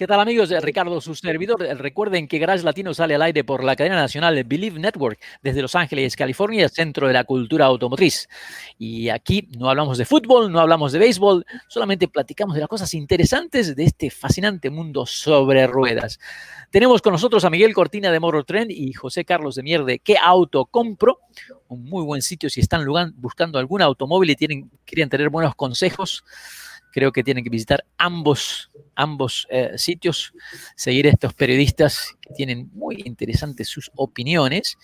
¿Qué tal amigos? Ricardo, su servidor. Recuerden que Garage Latino sale al aire por la cadena nacional Believe Network desde Los Ángeles, California, centro de la cultura automotriz. Y aquí no hablamos de fútbol, no hablamos de béisbol, solamente platicamos de las cosas interesantes de este fascinante mundo sobre ruedas. Tenemos con nosotros a Miguel Cortina de Motor Trend y José Carlos de Mierde. ¿Qué auto compro? Un muy buen sitio si están buscando algún automóvil y tienen, quieren tener buenos consejos creo que tienen que visitar ambos, ambos eh, sitios, seguir a estos periodistas que tienen muy interesantes sus opiniones.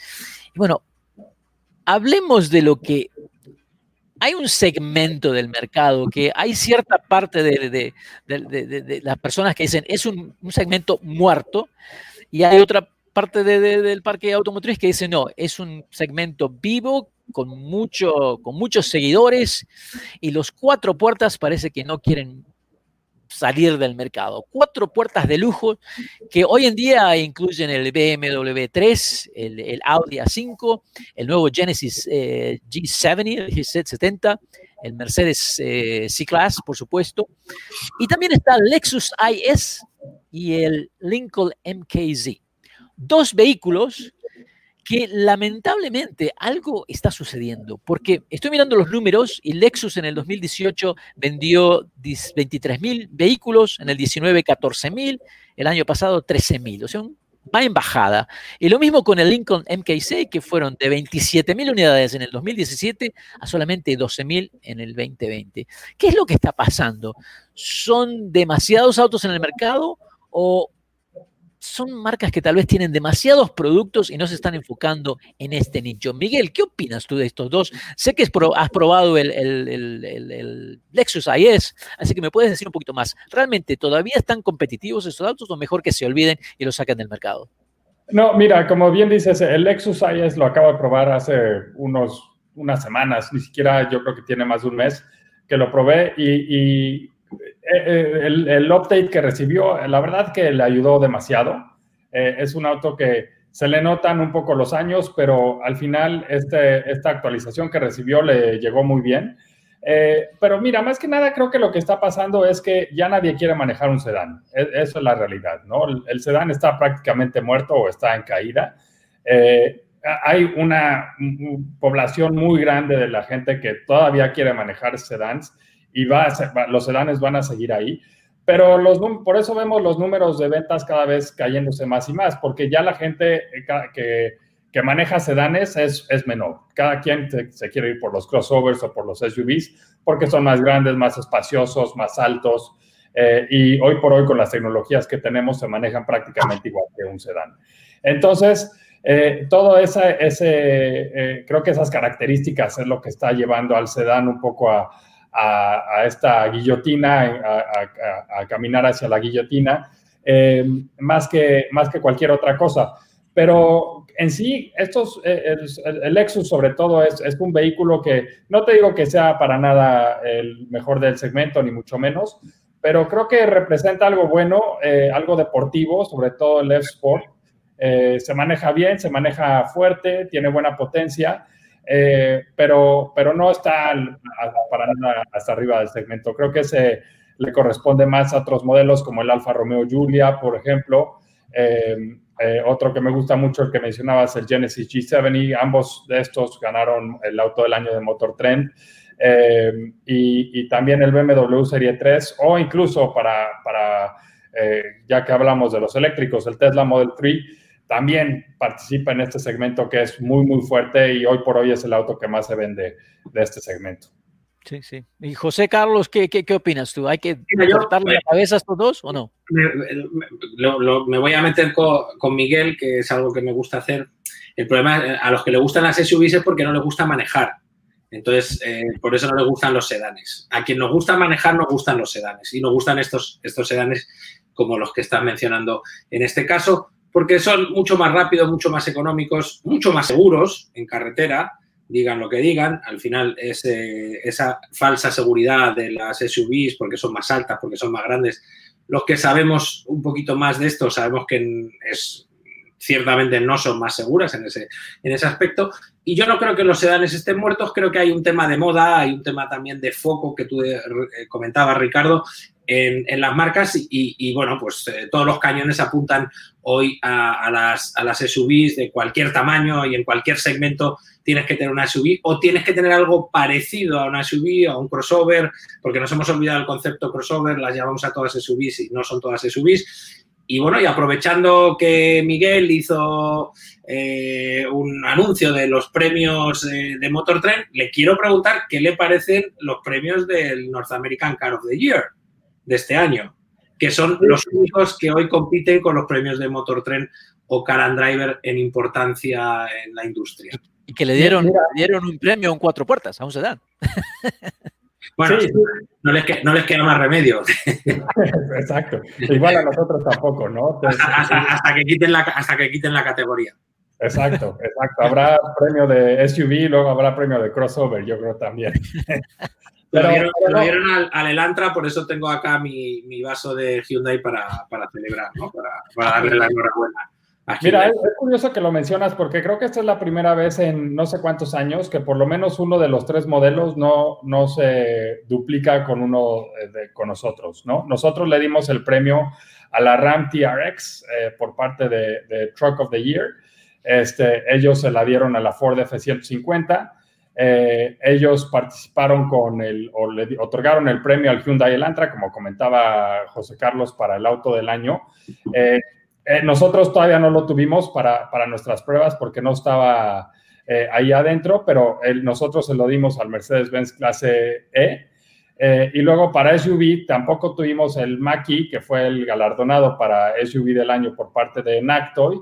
Y bueno, hablemos de lo que... Hay un segmento del mercado que hay cierta parte de, las personas que dicen es un, un segmento muerto y hay otra parte del parque automotriz que dice no, es un segmento vivo con, mucho, con muchos seguidores y los cuatro puertas parece que no quieren salir del mercado. Cuatro puertas de lujo que hoy en día incluyen el BMW 3, el, Audi A5, el nuevo Genesis eh, G70, el G70, el Mercedes eh, C-Class, por supuesto, y también está el Lexus IS y el Lincoln MKZ. Dos vehículos que lamentablemente algo está sucediendo, porque estoy mirando los números y Lexus en el 2018 vendió 23 mil vehículos, en el 19 14 mil, el año pasado 13 mil, o sea, va en bajada. Y lo mismo con el Lincoln MK6, que fueron de 27 mil unidades en el 2017 a solamente 12 mil en el 2020. ¿Qué es lo que está pasando? ¿Son demasiados autos en el mercado o son marcas que tal vez tienen demasiados productos y no se están enfocando en este nicho. Miguel, ¿qué opinas tú de estos dos? Sé que has probado el, Lexus IS, así que me puedes decir un poquito más. ¿Realmente todavía están competitivos estos autos o mejor que se olviden y los saquen del mercado? No, mira, como bien dices, el Lexus IS lo acabo de probar hace unos, unas semanas, ni siquiera yo creo que tiene más de un mes que lo probé y el, el, update que recibió, la verdad que le ayudó demasiado. Eh, es un auto que se le notan un poco los años, pero al final este, esta actualización que recibió le llegó muy bien. pero mira, más que nada creo que lo que está pasando es que ya nadie quiere manejar un sedán. E, eso es la realidad, ¿no? El, sedán está prácticamente muerto o está en caída. hay una población muy grande de la gente que todavía quiere manejar sedans y va los sedanes van a seguir ahí. Pero los, por eso vemos los números de ventas cada vez cayéndose más y más, porque ya la gente eh, que, que maneja sedanes es, es, menor. Cada quien se, quiere ir por los crossovers o por los SUVs, porque son más grandes, más espaciosos, más altos. Eh, y hoy por hoy con las tecnologías que tenemos se manejan prácticamente igual que un sedán. Entonces, eh, todo ese creo que esas características es lo que está llevando al sedán un poco a, a, esta guillotina, a, caminar hacia la guillotina, eh, más, que, más que cualquier otra cosa. Pero en sí, estos, eh, el, Lexus sobre todo es, es, un vehículo que no te digo que sea para nada el mejor del segmento, ni mucho menos, pero creo que representa algo bueno, eh, algo deportivo, sobre todo el F-Sport. se maneja bien, se maneja fuerte, tiene buena potencia eh, pero, pero no está para nada hasta arriba del segmento. Creo que se le corresponde más a otros modelos como el Alfa Romeo Giulia, por ejemplo. Eh, eh, otro que me gusta mucho, el que mencionabas, el Genesis G70. Ambos de estos ganaron el auto del año de Motor Trend. y, también el BMW Serie 3 o incluso para, para ya que hablamos de los eléctricos, el Tesla Model 3 también participa en este segmento que es muy, muy fuerte y hoy por hoy es el auto que más se vende de este segmento. Sí, sí. Y José Carlos, ¿qué, qué, qué opinas tú? ¿Hay que cortarle la cabeza a estos dos o no? Me, voy a meter con, Miguel, que es algo que me gusta hacer. El problema a los que le gustan las SUVs es porque no les gusta manejar. Entonces, eh, por eso no les gustan los sedanes. A quien nos gusta manejar, nos gustan los sedanes. Y nos gustan estos, estos sedanes como los que están mencionando en este caso porque son mucho más rápidos, mucho más económicos, mucho más seguros en carretera, digan lo que digan, al final eh, esa falsa seguridad de las SUVs porque son más altas, porque son más grandes. Los que sabemos un poquito más de esto sabemos que es, ciertamente no son más seguras en ese, en ese aspecto. Y yo no creo que los sedanes estén muertos, creo que hay un tema de moda, hay un tema también de foco que tú eh, comentabas, Ricardo, en, las marcas y, bueno, pues eh, todos los cañones apuntan hoy a, las, a las SUVs de cualquier tamaño y en cualquier segmento tienes que tener una SUV o tienes que tener algo parecido a una SUV o a un crossover, porque nos hemos olvidado el concepto crossover, las llamamos a todas SUVs y no son todas SUVs. Y bueno, y aprovechando que Miguel hizo eh, un anuncio de los premios eh, de Motor Trend, le quiero preguntar qué le parecen los premios del North American Car of the Year de este año, que son los únicos que hoy compiten con los premios de Motor Trend o Car and Driver en importancia en la industria. Y que le dieron, dieron un premio en cuatro puertas a un sedán. Bueno, No, les no, les queda más remedio. Exacto. Igual a nosotros tampoco, ¿no? hasta, que quiten la, hasta que quiten la categoría. Exacto, exacto. Habrá premio de SUV, luego habrá premio de crossover, yo creo también. Pero, lo dieron, al, Elantra, por eso tengo acá mi, mi vaso de Hyundai para, para celebrar, ¿no? Para, para darle la enhorabuena. Mira, es, curioso que lo mencionas porque creo que esta es la primera vez en no sé cuántos años que por lo menos uno de los tres modelos no, no se duplica con uno eh, de, con nosotros, ¿no? Nosotros le dimos el premio a la Ram TRX eh, por parte de, Truck of the Year. Este, ellos se la dieron a la Ford F-150. Eh, ellos participaron con el, o le otorgaron el premio al Hyundai Elantra, como comentaba José Carlos, para el auto del año. Eh, nosotros todavía no lo tuvimos para, nuestras pruebas porque no estaba eh, ahí adentro, pero nosotros se lo dimos al Mercedes-Benz clase E. Eh, y luego para SUV tampoco tuvimos el Maki, que fue el galardonado para SUV del año por parte de Nactoy.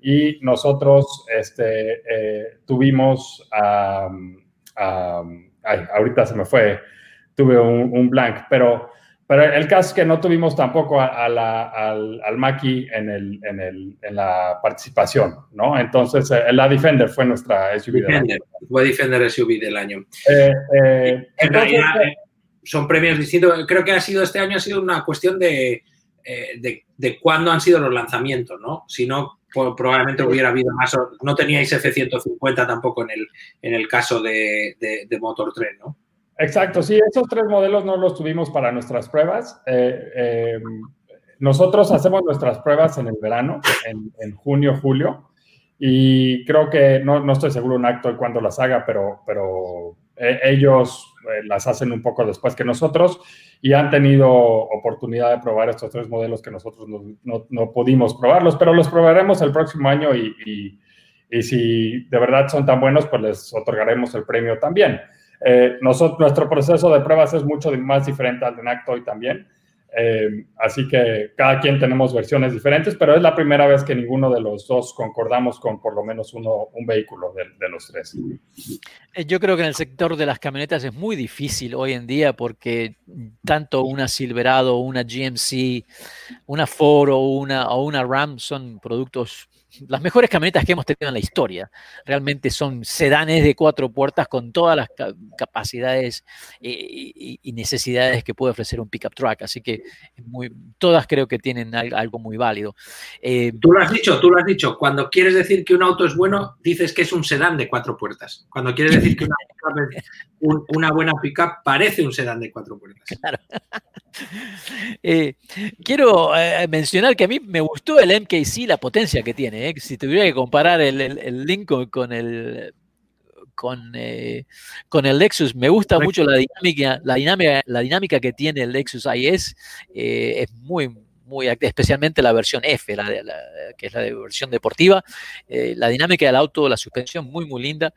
Y nosotros este, tuvimos, ahorita se me fue, tuve un blank, pero pero el caso es que no tuvimos tampoco al, al Maki en, el, en, el, en, la participación, ¿no? Entonces, eh, la Defender fue nuestra SUV del año. Fue Defender SUV del año. Eh, eh, en realidad son premios distintos. Creo que ha sido este año ha sido una cuestión de, de, de cuándo han sido los lanzamientos, ¿no? Si no, probablemente hubiera habido más. No teníais F-150 tampoco en el, en el caso de, de, de Motor 3, ¿no? Exacto, sí, esos tres modelos no los tuvimos para nuestras pruebas. Eh, eh, nosotros hacemos nuestras pruebas en el verano, en, junio, julio, y creo que no, no estoy seguro un acto de cuándo las haga, pero, pero eh, ellos las hacen un poco después que nosotros y han tenido oportunidad de probar estos tres modelos que nosotros no, no, pudimos probarlos, pero los probaremos el próximo año y, y, y si de verdad son tan buenos, pues les otorgaremos el premio también. Eh, nosotros, nuestro proceso de pruebas es mucho más diferente al de Nactoy también. Eh, así que cada quien tenemos versiones diferentes, pero es la primera vez que ninguno de los dos concordamos con por lo menos uno, un vehículo de, de, los tres. Eh, yo creo que en el sector de las camionetas es muy difícil hoy en día porque tanto una Silverado, una GMC, una Ford o una, o una Ram son productos las mejores camionetas que hemos tenido en la historia. Realmente son sedanes de cuatro puertas con todas las capacidades y, necesidades que puede ofrecer un pickup truck. Así que todas creo que tienen algo muy válido. Eh, tú lo has dicho, tú lo has dicho. Cuando quieres decir que un auto es bueno, dices que es un sedán de cuatro puertas. Cuando quieres decir que una, buena pickup parece un sedán de cuatro puertas. Claro. Eh, quiero eh, mencionar que a mí me gustó el MKC, la potencia que tiene. ¿eh? Si tuviera que comparar el, el, Lincoln con el con, con el Lexus, me gusta mucho la dinámica, la dinámica, la dinámica que tiene el Lexus IS. es muy, muy, especialmente la versión F, la, que es la versión deportiva. Eh, la dinámica del auto, la suspensión muy, muy linda.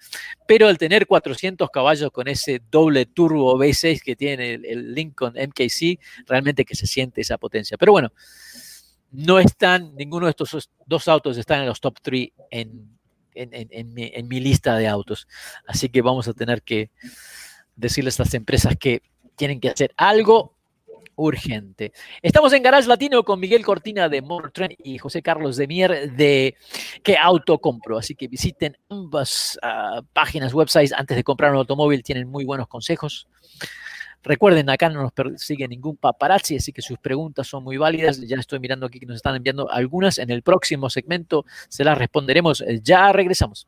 Pero al tener 400 caballos con ese doble turbo V6 que tiene el, Lincoln MKC, realmente que se siente esa potencia. Pero bueno, no están, ninguno de estos dos autos están en los top 3 en, en, mi, en mi lista de autos. Así que vamos a tener que decirles a estas empresas que tienen que hacer algo urgente. Estamos en Garage Latino con Miguel Cortina de Motor y José Carlos de Mier de ¿Qué auto compro? Así que visiten ambas uh, páginas, websites antes de comprar un automóvil, tienen muy buenos consejos. Recuerden, acá no nos persigue ningún paparazzi, así que sus preguntas son muy válidas. Ya estoy mirando aquí que nos están enviando algunas. En el próximo segmento se las responderemos. Ya regresamos.